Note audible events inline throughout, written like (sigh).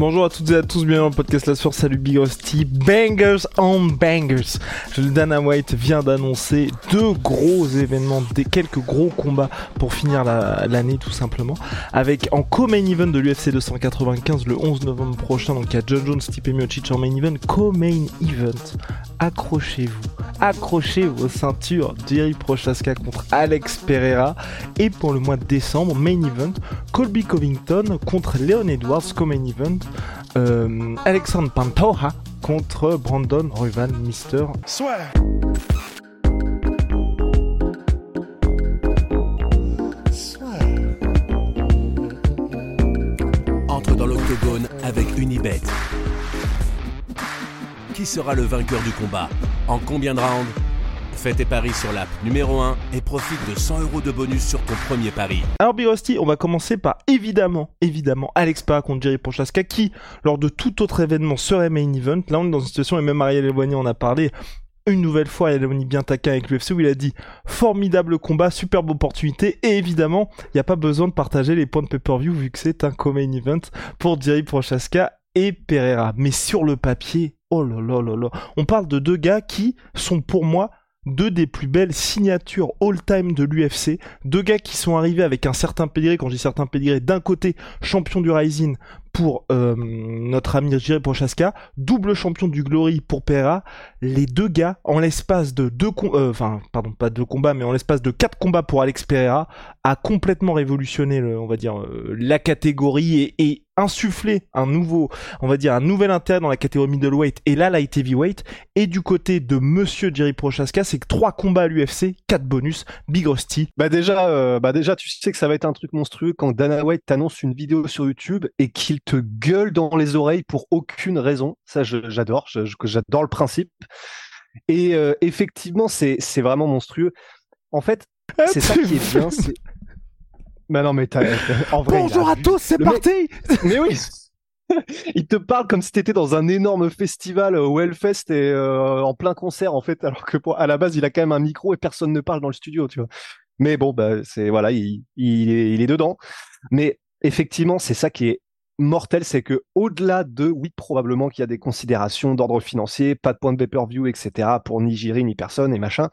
Bonjour à toutes et à tous, bienvenue dans le podcast La Source, salut Big Rusty, Bangers on Bangers. Dana White vient d'annoncer deux gros événements, des quelques gros combats pour finir la- l'année tout simplement. Avec en co-main event de l'UFC 295 le 11 novembre prochain, donc il y a John Jones, Stipe Miocic en main event, co-main event. Accrochez-vous, accrochez vos ceintures, Jerry Prochaska contre Alex Pereira. Et pour le mois de décembre, main event, Colby Covington contre Leon Edwards, co-main event. Euh, Alexandre Pantoja contre Brandon Royval, Mister. entre dans l'octogone avec Unibet. Qui sera le vainqueur du combat En combien de rounds? Fais tes paris sur l'app numéro 1 et profite de 100 euros de bonus sur ton premier pari. Alors Big Rusty, on va commencer par évidemment, évidemment, Alex Pereira contre Jerry Prochaska qui, lors de tout autre événement, serait main event. Là, on est dans une situation, et même Ariel Eloigny en a parlé, une nouvelle fois, Eloigny bien taquin avec l'UFC où il a dit formidable combat, superbe opportunité, et évidemment, il n'y a pas besoin de partager les points de pay-per-view vu que c'est un co-main event pour Jerry Prochaska et Pereira. Mais sur le papier, oh là là là là, on parle de deux gars qui sont pour moi deux des plus belles signatures all-time de l'UFC, deux gars qui sont arrivés avec un certain pédigré, quand je dis certain pédigré, d'un côté champion du Rising pour euh, notre ami Jerry Prochaska, double champion du Glory pour Pereira, les deux gars en l'espace de deux com- euh, enfin pardon pas deux combats mais en l'espace de quatre combats pour Alex Pereira a complètement révolutionné on va dire euh, la catégorie et, insufflé un nouveau on va dire un nouvel intérêt dans la catégorie middleweight et la light heavyweight. Et du côté de monsieur Jerry Prochaska c'est que trois combats à l'UFC quatre bonus Big Rusty Bah déjà, bah déjà, tu sais que ça va être un truc monstrueux quand Dana White t'annonce une vidéo sur YouTube et qu'il te gueule dans les oreilles pour aucune raison. Ça, j'adore, j'adore le principe. Et euh, effectivement, c'est vraiment monstrueux. En fait, c'est ça qui est bien. Bah non, mais t'as, bonjour à tous c'est mec- parti (laughs) Mais oui. Il te parle comme si t'étais dans un énorme festival euh, au Hellfest et euh, en plein concert en fait, alors que pour, à la base il a quand même un micro et personne ne parle dans le studio, tu vois. Mais bon, bah c'est voilà, il, il, est, il est dedans. Mais effectivement, c'est ça qui est mortel, c'est que au-delà de, oui, probablement qu'il y a des considérations d'ordre financier, pas de point de pay-per-view, etc. pour ni Jiri ni personne et machin.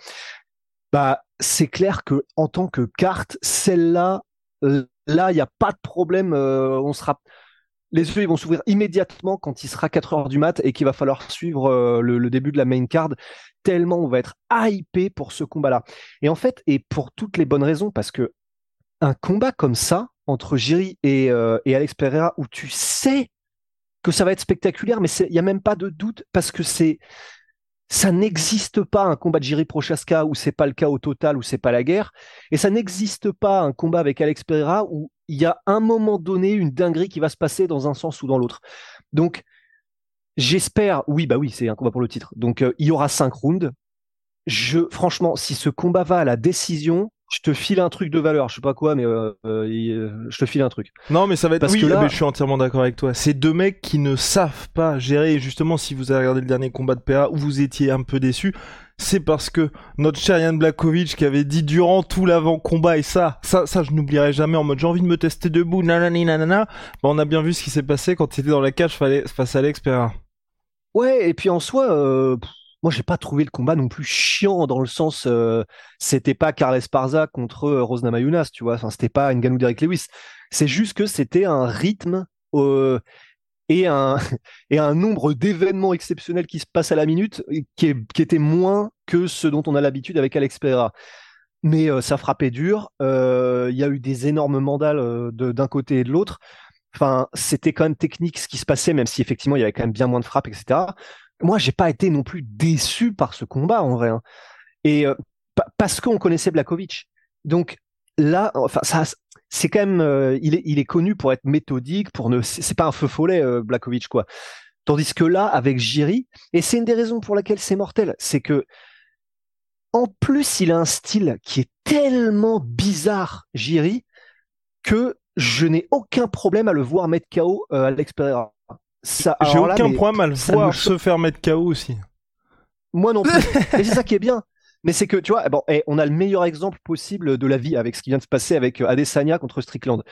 Bah c'est clair que en tant que carte, celle-là, là, il n'y a pas de problème. euh, on sera les yeux ils vont s'ouvrir immédiatement quand il sera 4 heures du mat et qu'il va falloir suivre euh, le, le début de la main card tellement on va être hypé pour ce combat-là. Et en fait, et pour toutes les bonnes raisons, parce que un combat comme ça entre Jiri et, euh, et Alex Pereira où tu sais que ça va être spectaculaire, mais il n'y a même pas de doute parce que c'est ça n'existe pas un combat de Jiri Prochaska où c'est pas le cas au total, où c'est pas la guerre, et ça n'existe pas un combat avec Alex Pereira où il y a un moment donné une dinguerie qui va se passer dans un sens ou dans l'autre. Donc j'espère, oui bah oui c'est un combat pour le titre, donc euh, il y aura cinq rounds. Je franchement si ce combat va à la décision, je te file un truc de valeur, je sais pas quoi, mais euh, euh, euh, je te file un truc. Non, mais ça va être. Parce oui, que là- mais je suis entièrement d'accord avec toi. C'est deux mecs qui ne savent pas gérer. Et justement, si vous avez regardé le dernier combat de PA où vous étiez un peu déçu, c'est parce que notre cher Yann Blakovic qui avait dit durant tout l'avant-combat et ça, ça, ça, je n'oublierai jamais en mode j'ai envie de me tester debout, nanani nanana. Bah, on a bien vu ce qui s'est passé quand il était dans la cage fallait- face à Alex Pereira. Ouais, et puis en soi, euh, moi j'ai pas trouvé le combat non plus chiant dans le sens, euh, c'était pas Carles Parza contre euh, Rose Namajunas, tu vois, enfin c'était pas Ngannou Derrick Lewis. C'est juste que c'était un rythme euh, et un (laughs) nombre d'événements exceptionnels qui se passent à la minute qui, est, était moins que ce dont on a l'habitude avec Alex Pereira. Mais euh, ça frappait dur. Il y a eu des énormes mandales d'un côté et de l'autre. Enfin, c'était quand même technique ce qui se passait, même si effectivement il y avait quand même bien moins de frappes, etc. Moi, j'ai pas été non plus déçu par ce combat en vrai. hein. Et euh, pa- parce qu'on connaissait Blakovic. Donc, là, enfin, ça, c'est quand même, euh, il, est, il est connu pour être méthodique, pour ne, c'est pas un feu follet, euh, Blakovic, quoi. Tandis que là, avec Jiri, et c'est une des raisons pour laquelle c'est mortel, c'est que, en plus, il a un style qui est tellement bizarre, Jiri, que je n'ai aucun problème à le voir mettre KO euh, à l'expérience. J'ai aucun problème à le voir se faire mettre KO aussi. Moi non plus. (laughs) et c'est ça qui est bien. Mais c'est que, tu vois, bon, et on a le meilleur exemple possible de la vie avec ce qui vient de se passer avec euh, Adesanya contre Strickland.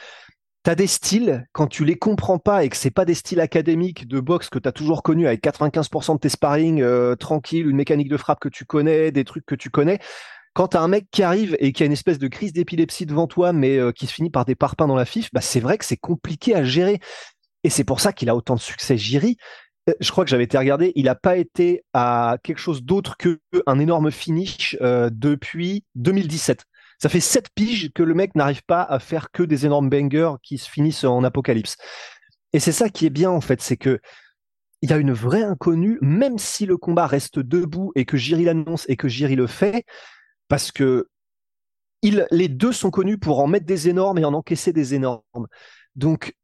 T'as des styles, quand tu les comprends pas et que c'est pas des styles académiques de boxe que tu as toujours connu avec 95% de tes sparring euh, tranquille, une mécanique de frappe que tu connais, des trucs que tu connais, quand t'as un mec qui arrive et qui a une espèce de crise d'épilepsie devant toi, mais euh, qui se finit par des parpaings dans la fif, bah c'est vrai que c'est compliqué à gérer. Et c'est pour ça qu'il a autant de succès, Jiri. Euh, je crois que j'avais été regardé, il n'a pas été à quelque chose d'autre qu'un énorme finish euh, depuis 2017. Ça fait sept piges que le mec n'arrive pas à faire que des énormes bangers qui se finissent en apocalypse. Et c'est ça qui est bien en fait, c'est que il y a une vraie inconnue, même si le combat reste debout et que Jiri l'annonce et que Jiri le fait, parce que les deux sont connus pour en mettre des énormes et en encaisser des énormes. Donc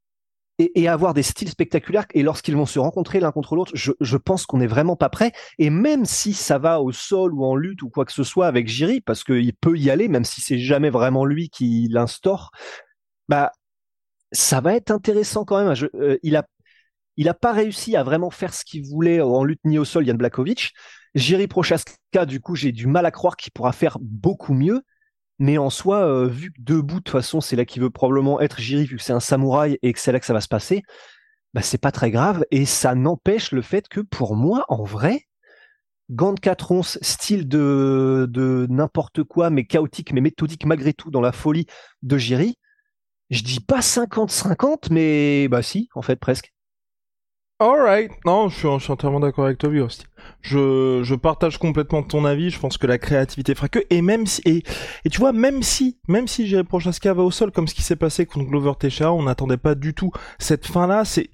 et, avoir des styles spectaculaires. Et lorsqu'ils vont se rencontrer l'un contre l'autre, je, pense qu'on n'est vraiment pas prêt. Et même si ça va au sol ou en lutte ou quoi que ce soit avec Jiri, parce qu'il peut y aller, même si c'est jamais vraiment lui qui l'instaure, bah ça va être intéressant quand même. Euh, il a il a pas réussi à vraiment faire ce qu'il voulait en lutte ni au sol, Yann Blakovic. Jiri Prochaska, du coup, j'ai du mal à croire qu'il pourra faire beaucoup mieux. Mais en soi, euh, vu que debout, de toute façon, c'est là qu'il veut probablement être Jiri, vu que c'est un samouraï et que c'est là que ça va se passer, bah, c'est pas très grave. Et ça n'empêche le fait que pour moi, en vrai, gant de 4 onces, style de, de n'importe quoi, mais chaotique, mais méthodique malgré tout dans la folie de Jiri, je dis pas 50-50, mais bah si, en fait, presque. Alright, non, je suis, entièrement d'accord avec toi, aussi. Je, je partage complètement ton avis. Je pense que la créativité fera que. Et même si, et, et tu vois, même si, même si Jerry Prochaska va au sol, comme ce qui s'est passé contre Glover Teixeira, on n'attendait pas du tout cette fin-là. C'est,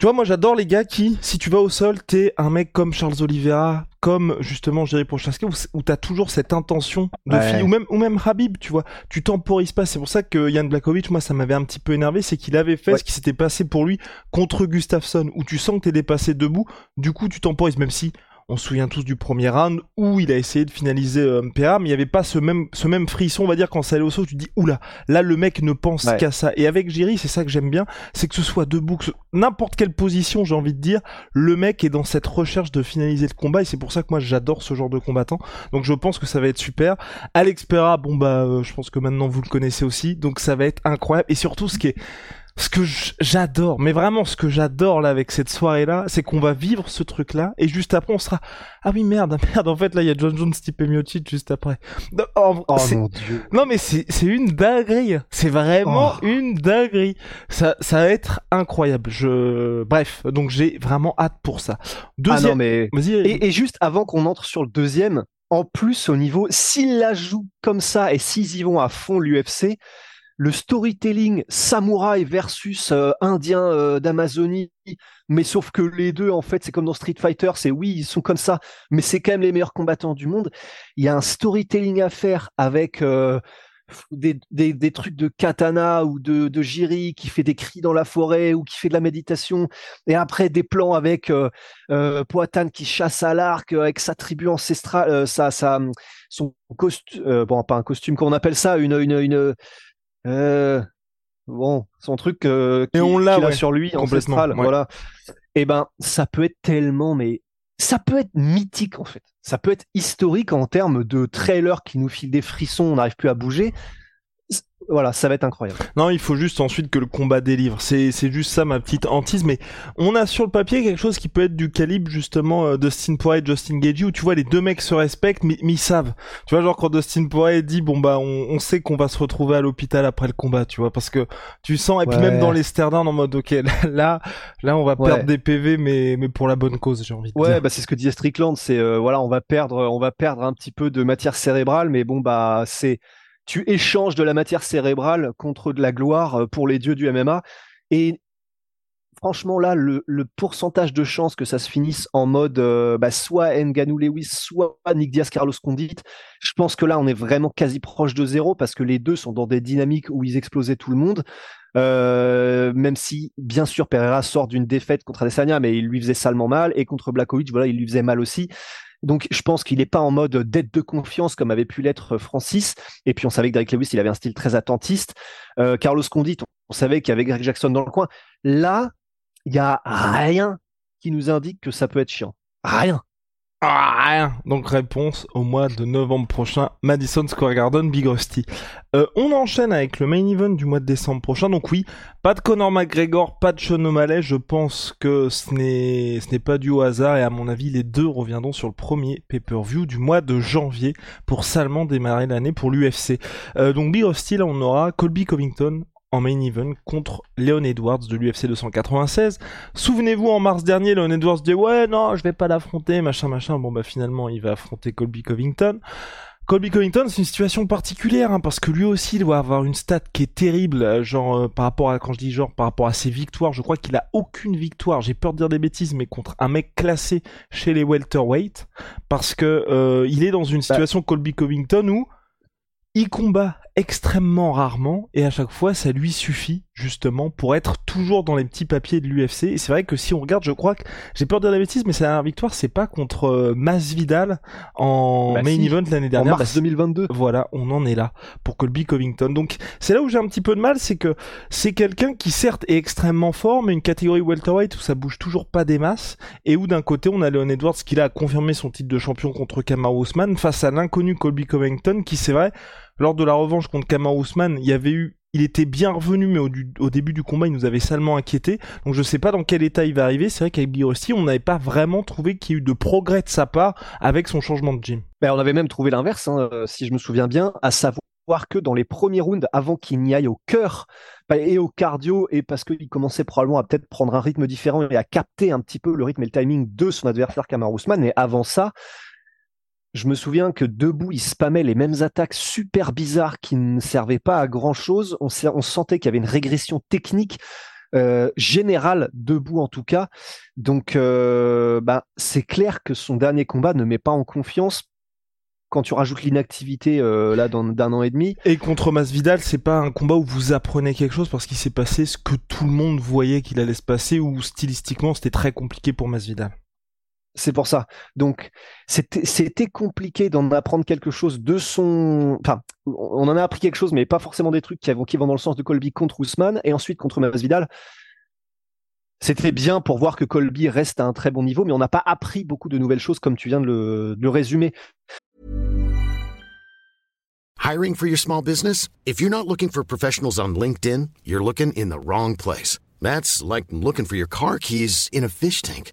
tu vois, moi j'adore les gars qui, si tu vas au sol, t'es un mec comme Charles Oliveira, comme justement Jerry Prochaska, où, où t'as toujours cette intention de fille, ou même ou même Habib, tu vois, tu temporises pas. C'est pour ça que Yann Blakovic, moi ça m'avait un petit peu énervé, c'est qu'il avait fait ce qui s'était passé pour lui contre Gustafsson, où tu sens que t'es dépassé debout, du coup tu temporises, même si on se souvient tous du premier round où il a essayé de finaliser euh, mais il n'y avait pas ce même, ce même frisson, on va dire, quand ça allait au saut, tu te dis, oula, là, le mec ne pense qu'à ça. Et avec Jiri, c'est ça que j'aime bien, c'est que ce soit debout, que n'importe quelle position, j'ai envie de dire, le mec est dans cette recherche de finaliser le combat, et c'est pour ça que moi, j'adore ce genre de combattant. Donc, je pense que ça va être super. Alex Pera, bon, bah, euh, je pense que maintenant, vous le connaissez aussi, donc ça va être incroyable. Et surtout, ce qui est, ce que j'adore, mais vraiment ce que j'adore là avec cette soirée là, c'est qu'on va vivre ce truc là et juste après on sera ah oui merde (laughs) merde en fait là il y a John Jones Stipe Miocic juste après. oh, mon dieu. Non mais c'est c'est une dinguerie, c'est vraiment oh. une dinguerie. Ça ça va être incroyable. Je bref, donc j'ai vraiment hâte pour ça. Deuxième ah non mais et, et juste avant qu'on entre sur le deuxième, en plus au niveau s'ils la jouent comme ça et s'ils y vont à fond l'UFC, le storytelling samouraï versus euh, indien euh, d'Amazonie, mais sauf que les deux, en fait, c'est comme dans Street Fighter, c'est oui, ils sont comme ça, mais c'est quand même les meilleurs combattants du monde. Il y a un storytelling à faire avec euh, des, des, trucs de katana ou de, de jiri qui fait des cris dans la forêt ou qui fait de la méditation, et après des plans avec Poatan qui chasse à l'arc avec sa tribu ancestrale, sa, sa, son costume, bon, pas un costume, qu'on appelle ça, une, une, une euh, bon, son truc euh, qui, on l'a sur lui ancestral, voilà. Et eh ben, ça peut être tellement, mais ça peut être mythique en fait. Ça peut être historique en termes de trailer qui nous file des frissons, on n'arrive plus à bouger voilà, ça va être incroyable. Non, il faut juste ensuite que le combat délivre. C'est, c'est juste ça ma petite hantise. Mais on a sur le papier quelque chose qui peut être du calibre justement euh, Dustin Poirier, Justin Gagey, où tu vois les deux mecs se respectent, mais, ils savent. Tu vois, genre quand Dustin Poirier dit bon bah on, on sait qu'on va se retrouver à l'hôpital après le combat, tu vois, parce que tu sens et puis même dans les Sterdin en mode ok (laughs) là là on va perdre des PV mais mais pour la bonne cause j'ai envie de ouais, dire. bah c'est ce que disait Strickland, c'est euh, voilà on va perdre on va perdre un petit peu de matière cérébrale, mais bon bah c'est tu échanges de la matière cérébrale contre de la gloire euh, pour les dieux du MMA. Et franchement là, le, pourcentage de chances que ça se finisse en mode euh, bah, soit Nganou Lewis, soit Nick Diaz Carlos Condit, je pense que là on est vraiment quasi proche de zéro parce que les deux sont dans des dynamiques où ils explosaient tout le monde. Euh, même si bien sûr Pereira sort d'une défaite contre Adesanya, mais il lui faisait salement mal et contre Blakovic, voilà, il lui faisait mal aussi. Donc je pense qu'il n'est pas en mode dette de confiance comme avait pu l'être Francis. Et puis on savait que Derek Lewis, il avait un style très attentiste. Euh, Carlos Condit, on savait qu'il y avait Greg Jackson dans le coin. Là, il y a rien qui nous indique que ça peut être chiant. Rien. Ah. Donc réponse au mois de novembre prochain, Madison Square Garden, Big Rusty. Euh, on enchaîne avec le main event du mois de décembre prochain. Donc oui, pas de Conor McGregor, pas de Sean O'Malley. Je pense que ce n'est ce n'est pas dû au hasard et à mon avis les deux reviendront sur le premier pay-per-view du mois de janvier pour salement démarrer l'année pour l'UFC. Euh, donc Big Rusty, là on aura Colby Covington en main event contre Leon Edwards de l'UFC 296. Souvenez-vous, en mars dernier, Leon Edwards dit ouais, non, je vais pas l'affronter, machin, machin. Bon, bah finalement, il va affronter Colby Covington. Colby Covington, c'est une situation particulière, hein, parce que lui aussi il doit avoir une stat qui est terrible, genre euh, par rapport à, quand je dis genre, par rapport à ses victoires, je crois qu'il a aucune victoire, j'ai peur de dire des bêtises, mais contre un mec classé chez les welterweight, parce que euh, il est dans une bah situation Colby Covington où il combat extrêmement rarement et à chaque fois ça lui suffit justement pour être toujours dans les petits papiers de l'UFC et c'est vrai que si on regarde je crois que j'ai peur de dire la bêtise mais sa dernière victoire c'est pas contre euh, Masvidal en bah main event l'année dernière. en mars 2022 bah, voilà on en est là pour Colby Covington. Donc c'est là où j'ai un petit peu de mal c'est que c'est quelqu'un qui certes est extrêmement fort mais une catégorie welterweight où ça bouge toujours pas des masses et où d'un côté on a Leon Edwards qui a confirmé son titre de champion contre Kamaru Usman face à l'inconnu Colby Covington qui c'est vrai lors de la revanche contre Kamar Ousmane, il y avait eu il était bien revenu, mais au, début du combat, il nous avait salement inquiété. Donc je sais pas dans quel état il va arriver. C'est vrai qu'avec Birosti, on n'avait pas vraiment trouvé qu'il y ait eu de progrès de sa part avec son changement de gym. Ben, on avait même trouvé l'inverse, hein, euh, si je me souviens bien, à savoir que dans les premiers rounds, avant qu'il n'y aille au cœur bah, et au cardio, et parce qu'il commençait probablement à peut-être prendre un rythme différent et à capter un petit peu le rythme et le timing de son adversaire Kamar Ousmane, et avant ça, je me souviens que debout, il spammait les mêmes attaques super bizarres qui ne servaient pas à grand chose. On, sentait qu'il y avait une régression technique euh, générale debout en tout cas. Donc, euh, bah, c'est clair que son dernier combat ne met pas en confiance quand tu rajoutes l'inactivité euh, d'un an et demi. Et contre Masvidal, c'est pas un combat où vous apprenez quelque chose parce qu'il s'est passé ce que tout le monde voyait qu'il allait se passer ou stylistiquement c'était très compliqué pour Masvidal. C'est pour ça. Donc, c'était compliqué d'en apprendre quelque chose de son. Enfin, on en a appris quelque chose, mais pas forcément des trucs qui, vont, dans le sens de Colby contre Ousmane et ensuite contre Masvidal. C'était bien pour voir que Colby reste à un très bon niveau, mais on n'a pas appris beaucoup de nouvelles choses comme tu viens de le, de le résumer. Hiring for your small business? If you're not looking for professionals on LinkedIn, you're looking in the wrong place. That's like looking for your car keys in a fish tank.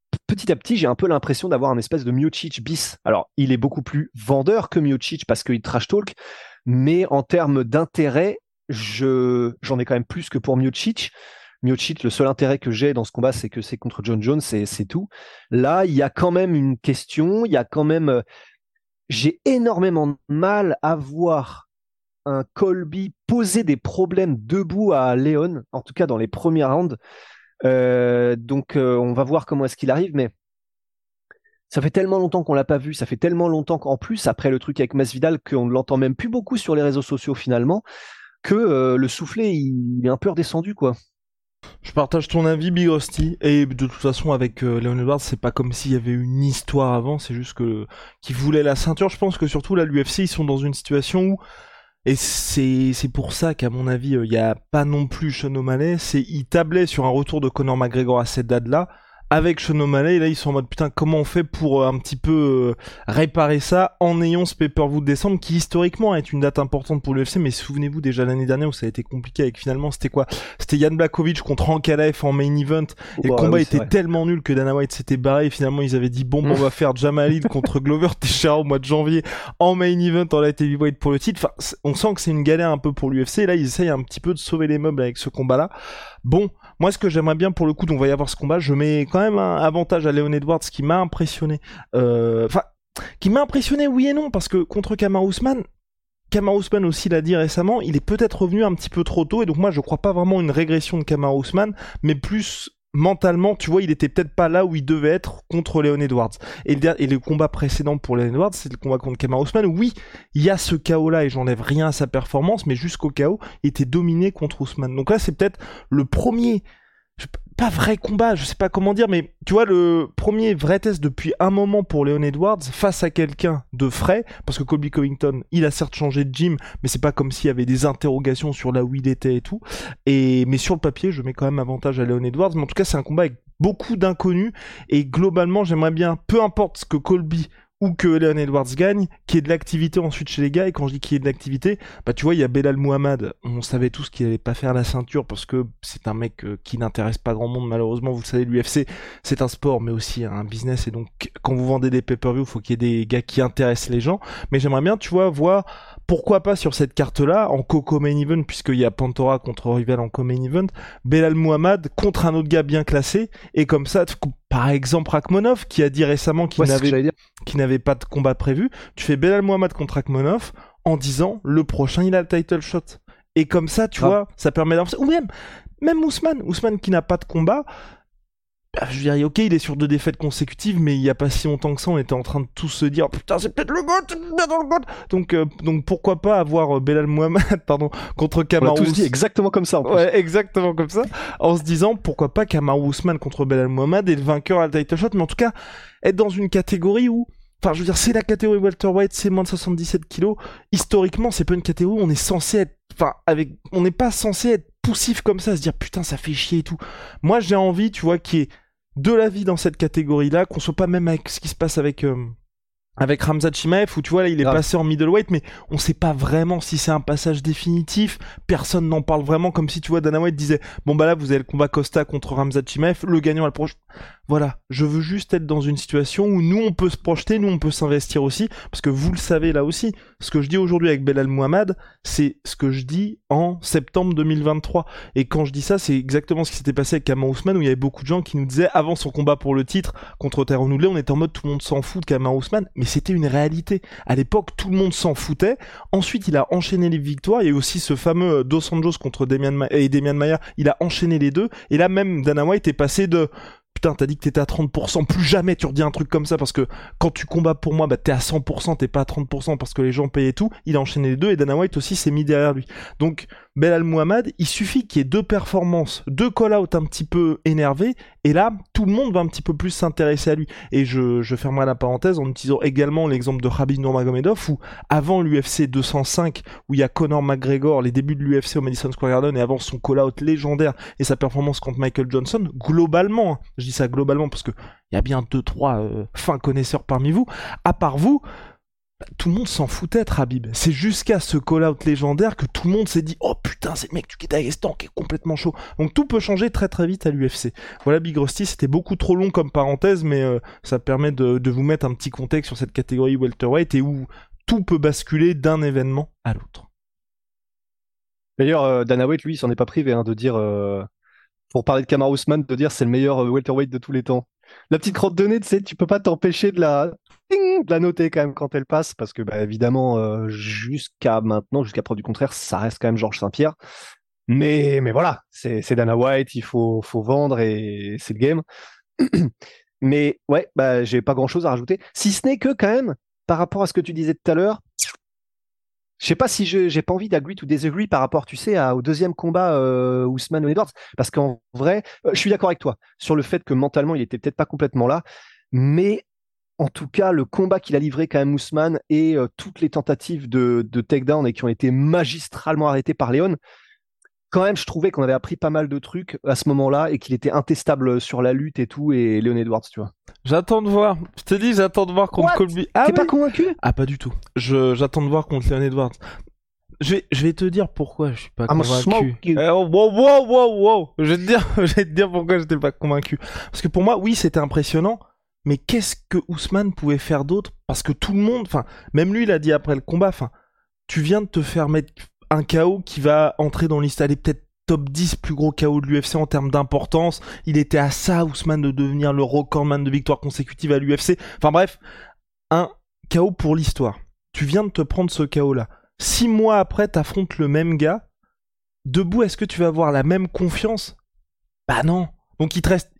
petit à petit, j'ai un peu l'impression d'avoir un espèce de Miocic bis. Alors, il est beaucoup plus vendeur que Miocic parce qu'il trash talk, mais en termes d'intérêt, je j'en ai quand même plus que pour Miocic. Miocic, le seul intérêt que j'ai dans ce combat, c'est que c'est contre John Jones, c'est tout. Là, il y a quand même une question, il y a quand même, j'ai énormément de mal à voir un Colby poser des problèmes debout à Léon, en tout cas dans les premières rounds. Euh, donc euh, on va voir comment est-ce qu'il arrive, mais ça fait tellement longtemps qu'on l'a pas vu, ça fait tellement longtemps qu'en plus après le truc avec Masvidal qu'on ne l'entend même plus beaucoup sur les réseaux sociaux finalement, que euh, le soufflet il, est un peu redescendu quoi. Je partage ton avis, Big Rusty. Et de toute façon, avec euh, Edwards, c'est pas comme s'il y avait une histoire avant. C'est juste que qu'il voulait la ceinture. Je pense que surtout là, l'UFC, ils sont dans une situation où et c'est c'est pour ça qu'à mon avis, il n'y a pas non plus Sean O'Malley. C'est il tablait sur un retour de Conor McGregor à cette date-là avec Sean O'Malley. Et là, ils sont en mode putain, comment on fait pour euh, un petit peu euh, réparer ça en ayant ce pay-per-view de décembre qui historiquement est une date importante pour l'UFC. Mais souvenez-vous déjà l'année dernière où ça a été compliqué avec finalement c'était quoi? C'était Yann Blakovic contre Ankalaev en main event. Et le combat était tellement nul que Dana White s'était barré. Et finalement, ils avaient dit bon, on va faire Jamalid contre (laughs) Glover Teixeira au mois de janvier en main event en light heavyweight pour le titre. Enfin, on sent que c'est une galère un peu pour l'UFC. Là, ils essayent un petit peu de sauver les meubles avec ce combat-là. Bon, moi, ce que j'aimerais bien pour le coup, on va y avoir ce combat, je mets quand même un avantage à Leon Edwards qui m'a impressionné. Euh, enfin, qui m'a impressionné, oui et non, parce que contre Kamar Ousmane, Kamar aussi l'a dit récemment, il est peut-être revenu un petit peu trop tôt, et donc moi je crois pas vraiment une régression de Kamar Ousmane, mais plus mentalement, tu vois, il était peut-être pas là où il devait être contre Leon Edwards. Et le, combat précédent pour Leon Edwards, c'est le combat contre Kamar Ousmane. Oui, il y a ce chaos-là et j'enlève rien à sa performance, mais jusqu'au chaos, il était dominé contre Ousmane. Donc là, c'est peut-être le premier pas vrai combat, je sais pas comment dire, mais tu vois, le premier vrai test depuis un moment pour Leon Edwards face à quelqu'un de frais, parce que Colby Covington, il a certes changé de gym, mais c'est pas comme s'il y avait des interrogations sur là où il était et tout. Et, mais sur le papier, je mets quand même avantage à Leon Edwards, mais en tout cas, c'est un combat avec beaucoup d'inconnus, et globalement, j'aimerais bien, peu importe ce que Colby ou que Leon Edwards gagne, qui est de l'activité ensuite chez les gars, et quand je dis qu'il y ait de l'activité, bah tu vois, il y a Belal Muhammad, on savait tous qu'il allait pas faire la ceinture parce que c'est un mec euh, qui n'intéresse pas grand monde malheureusement, vous le savez, l'UFC c'est un sport mais aussi un business, et donc quand vous vendez des pay-per-view, faut qu'il y ait des gars qui intéressent les gens, mais j'aimerais bien, tu vois, voir pourquoi pas sur cette carte-là, en Coco Main Event, puisqu'il y a Pantora contre Rival en Co-Main Event, Belal Muhammad contre un autre gars bien classé, et comme ça, par exemple Rakmonov, qui a dit récemment qu'il n'avait pas de combat prévu, tu fais Belal Muhammad contre Rakmonov en disant le prochain il a le title shot. Et comme ça, tu ah. vois, ça permet d'avancer. Ou même, même Ousmane, Ousmane qui n'a pas de combat, je dirais, ok, il est sur deux défaites consécutives, mais il y a pas si longtemps que ça, on était en train de tous se dire, putain, c'est peut-être le GOAT. Donc, euh, donc pourquoi pas avoir euh, Belal Mohamed, (laughs) pardon, contre Kamaru. On a tous dit exactement comme ça, en plus. Ouais, exactement comme ça. En se disant, pourquoi pas Kamaru Ousmane contre Belal Mohamed et le vainqueur à la title shot, mais en tout cas, être dans une catégorie où, Enfin, je veux dire, c'est la catégorie welterweight, c'est moins de 77 kilos. Historiquement, c'est pas une catégorie où on est censé être, enfin, avec, on n'est pas censé être poussif comme ça, se dire putain, ça fait chier et tout. Moi, j'ai envie, tu vois, qu'il y ait de la vie dans cette catégorie-là, qu'on soit pas même avec ce qui se passe avec euh, avec Ramzat Chimaev où tu vois là il est ah. passé en middleweight mais on sait pas vraiment si c'est un passage définitif. Personne n'en parle vraiment comme si tu vois Dana White disait bon bah là vous avez le combat Costa contre Ramzat Chimaev le gagnant à le proche voilà. Je veux juste être dans une situation où nous on peut se projeter nous on peut s'investir aussi parce que vous le savez là aussi ce que je dis aujourd'hui avec Belal Muhammad c'est ce que je dis en septembre 2023 et quand je dis ça c'est exactement ce qui s'était passé avec Kama Ousmane où il y avait beaucoup de gens qui nous disaient avant son combat pour le titre contre Tyrone Woodley on était en mode tout le monde s'en fout de Kama Ousmane mais c'était une réalité. À l'époque, tout le monde s'en foutait. Ensuite, il a enchaîné les victoires. Il y a aussi ce fameux euh, Dos Anjos contre Demian et Demian Maia. Il a enchaîné les deux. Et là, même Dana White est passé de putain, t'as dit que t'étais à 30%, plus jamais tu redis un truc comme ça parce que quand tu combats pour moi, bah t'es à 100%, t'es pas à 30% parce que les gens payaient tout. Il a enchaîné les deux et Dana White aussi s'est mis derrière lui. Donc, Belal Muhammad, il suffit qu'il y ait deux performances, deux call-out un petit peu énervés et là, tout le monde va un petit peu plus s'intéresser à lui. Et je, fermerai la parenthèse en utilisant également l'exemple de Khabib Nurmagomedov où avant l'UFC 205 où il y a Conor McGregor, les débuts de l'UFC au Madison Square Garden et avant son call-out légendaire et sa performance contre Michael Johnson, globalement, hein, je dis ça globalement parce que il y a bien deux trois euh, fins connaisseurs parmi vous. À part vous, tout le monde s'en foutait de Habib. C'est jusqu'à ce call-out légendaire que tout le monde s'est dit Oh putain, c'est le mec du Kyrgyzstan qui est complètement chaud. Donc tout peut changer très très vite à l'UFC. Voilà Big Rusty, c'était beaucoup trop long comme parenthèse, mais euh, ça permet de, vous mettre un petit contexte sur cette catégorie welterweight et où tout peut basculer d'un événement à l'autre. D'ailleurs, euh, Dana White, lui, s'en est pas privé hein, de dire pour parler de Kamar Ousmane, de dire c'est le meilleur euh, welterweight de tous les temps. La petite crotte de nez, tu sais, tu peux pas t'empêcher de la, de la noter quand même quand elle passe, parce que bah, évidemment, euh, jusqu'à maintenant, jusqu'à preuve du contraire, ça reste quand même Georges Saint-Pierre. Mais, mais voilà, c'est Dana White, il faut, faut vendre et c'est le game. (clears throat) mais ouais, bah, j'ai pas grand chose à rajouter. Si ce n'est que quand même, par rapport à ce que tu disais tout à l'heure, je sais pas si je j'ai pas envie d'agree ou disagree par rapport, tu sais, au deuxième combat euh, Ousmane Edwards, parce qu'en vrai, euh, je suis d'accord avec toi sur le fait que mentalement il était peut-être pas complètement là, mais en tout cas le combat qu'il a livré quand même Ousmane et euh, toutes les tentatives de, de takedown et qui ont été magistralement arrêtées par Léon, quand même, je trouvais qu'on avait appris pas mal de trucs à ce moment-là et qu'il était intestable sur la lutte et tout, et Leon Edwards, tu vois. J'attends de voir. Je te dis, j'attends de voir contre What? Colby. Ah, T'es pas convaincu? Ah, pas du tout. Je, j'attends de voir contre Leon Edwards. Je vais, je vais te dire pourquoi je suis pas I'm convaincu. Eh, oh, wow, wow, wow, wow. Je vais te dire, (laughs) je vais te dire pourquoi j'étais pas convaincu. Parce que pour moi, oui, c'était impressionnant. Mais qu'est-ce que Ousmane pouvait faire d'autre? Parce que tout le monde, enfin, même lui, il a dit après le combat, enfin, tu viens de te faire mettre un KO qui va entrer dans l'histoire, peut-être top 10 plus gros KO de l'UFC en termes d'importance. Il était à ça, Ousmane, de devenir le recordman de victoires consécutives à l'UFC. Enfin bref, un KO pour l'histoire. Tu viens de te prendre ce KO là. Six mois après, t'affrontes le même gars. Debout, est-ce que tu vas avoir la même confiance? Bah non. Donc il te reste,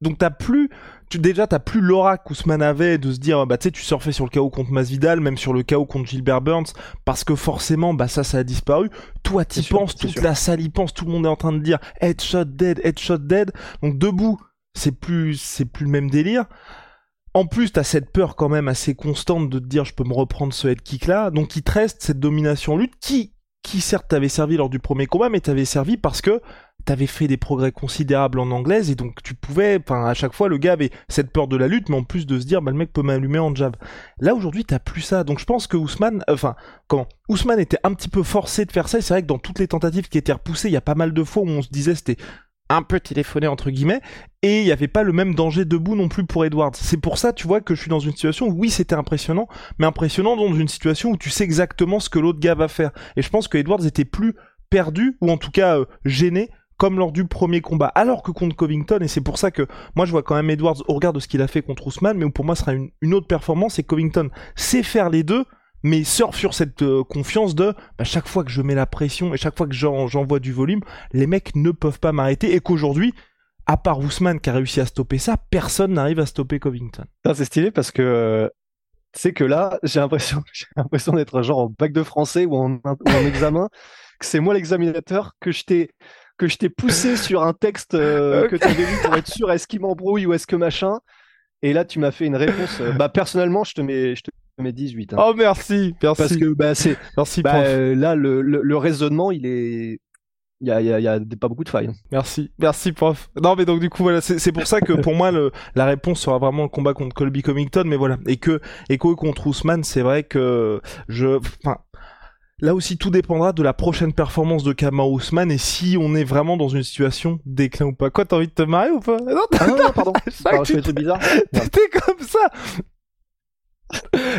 donc t'as plus, tu, déjà t'as plus l'aura qu'Ousmane avait de se dire, bah tu sais, tu surfais sur le KO contre Masvidal, même sur le KO contre Gilbert Burns, parce que forcément, bah ça, ça a disparu. Toi, t'y sûr, penses, toute sûr. la salle y pense, tout le monde est en train de dire headshot dead, headshot dead. Donc debout, c'est plus, c'est plus le même délire. En plus, t'as cette peur quand même assez constante de te dire je peux me reprendre ce head kick là. Donc il te reste cette domination lutte qui, qui certes t'avait servi lors du premier combat, mais t'avait servi parce que t'avais fait des progrès considérables en anglaise et donc tu pouvais, enfin à chaque fois le gars avait cette peur de la lutte, mais en plus de se dire bah le mec peut m'allumer en jab. Là aujourd'hui t'as plus ça, donc je pense que Ousmane, euh, enfin comment, Ousmane était un petit peu forcé de faire ça. C'est vrai que dans toutes les tentatives qui étaient repoussées, il y a pas mal de fois où on se disait c'était un peu téléphoné entre guillemets et il n'y avait pas le même danger debout non plus pour Edwards. C'est pour ça, tu vois, que je suis dans une situation où oui, c'était impressionnant, mais impressionnant dans une situation où tu sais exactement ce que l'autre gars va faire. Et je pense que Edwards était plus perdu, ou en tout cas euh, gêné, comme lors du premier combat, alors que contre Covington, et c'est pour ça que moi je vois quand même Edwards au regard de ce qu'il a fait contre Ousmane, mais pour moi ce sera une, autre performance, et Covington sait faire les deux, mais surfe sur cette euh, confiance de bah, chaque fois que je mets la pression et chaque fois que j'en- j'envoie du volume, les mecs ne peuvent pas m'arrêter, et qu'aujourd'hui, à part Ousmane qui a réussi à stopper ça, personne n'arrive à stopper Covington. Putain, C'est stylé parce que euh, sais que là, j'ai l'impression, (laughs) j'ai l'impression d'être genre en bac de français ou en, ou en examen, que c'est moi l'examinateur, que je t'ai que je t'ai poussé (laughs) sur un texte euh, que tu avais lu pour être sûr est-ce qu'il m'embrouille ou est-ce que machin? Et là, tu m'as fait une réponse. euh, bah personnellement, je te mets, je te mets 18. hein. Oh merci, merci, parce que bah c'est, merci, bah, euh, là le, le, le raisonnement, il est, il y a, y a, il y a pas beaucoup de failles. Merci, merci prof. Non mais donc du coup voilà, c'est c'est pour ça que pour moi le, la réponse sera vraiment le combat contre Colby Covington, mais voilà et que et que contre Ousmane, c'est vrai que je, enfin là aussi tout dépendra de la prochaine performance de Kamau Ousmane et si on est vraiment dans une situation déclin ou pas. Quoi, t'as envie de te marier ou pas? Non, Ah non, non, pardon. (laughs) Pardon, je fais trucs bizarres. (laughs) T'étais comme ça.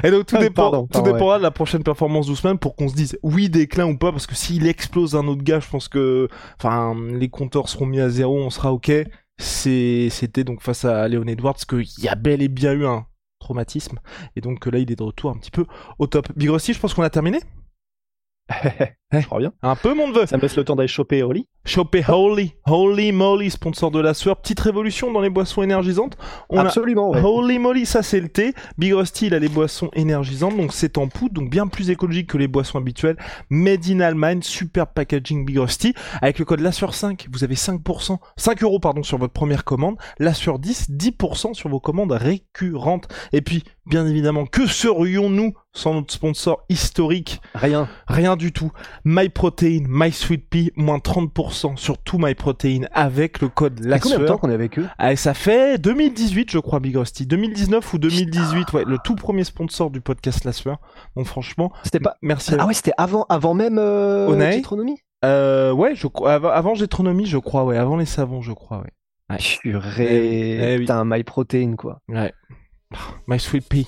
Et donc tout, Ah, dépend, pardon, tout dépendra de la prochaine performance d'Ousmane pour qu'on se dise oui déclin ou pas parce que s'il explose un autre gars, je pense que enfin les compteurs seront mis à zéro, on sera ok. C'était donc face à Léon Edwards qu'il y a bel et bien eu un traumatisme et donc là il est de retour un petit peu au top. Big Rusty, je pense qu'on a terminé. 嘿 (laughs) 嘿 Je crois bien. Un peu mon neveu. Ça me laisse le temps d'aller choper Oli. Choper Holy, Holy Moly, sponsor de la sueur. Petite révolution dans les boissons énergisantes. On a Absolument. ouais. Holy moly, ça c'est le thé. Big Rusty, il a les boissons énergisantes, donc c'est en poudre, donc bien plus écologique que les boissons habituelles. Made in Allemagne, super packaging Big Rusty. Avec le code LASUR 5, vous avez 5%, 5 euros pardon sur votre première commande. LASUR 10, 10% sur vos commandes récurrentes. Et puis, bien évidemment, que serions-nous sans notre sponsor historique? Rien. Rien du tout. MyProtein, MySweetPea, moins 30% sur tout MyProtein avec le code fait combien de temps qu'on est avec eux Ah, ça fait 2018, je crois, Big Rusty. 2019 ou 2018, ouais, le tout premier sponsor du podcast La Sueur. Donc franchement, C'était pas. merci. à Ah ouais, c'était avant, avant même euh, Onae Titronomie Euh, ouais, je crois, avant, avant Gétronomie, je crois, ouais, avant les savons, je crois, ouais. Ouais. Purée. Eh oui. Putain, MyProtein, quoi. Ouais. My Sweet Pea.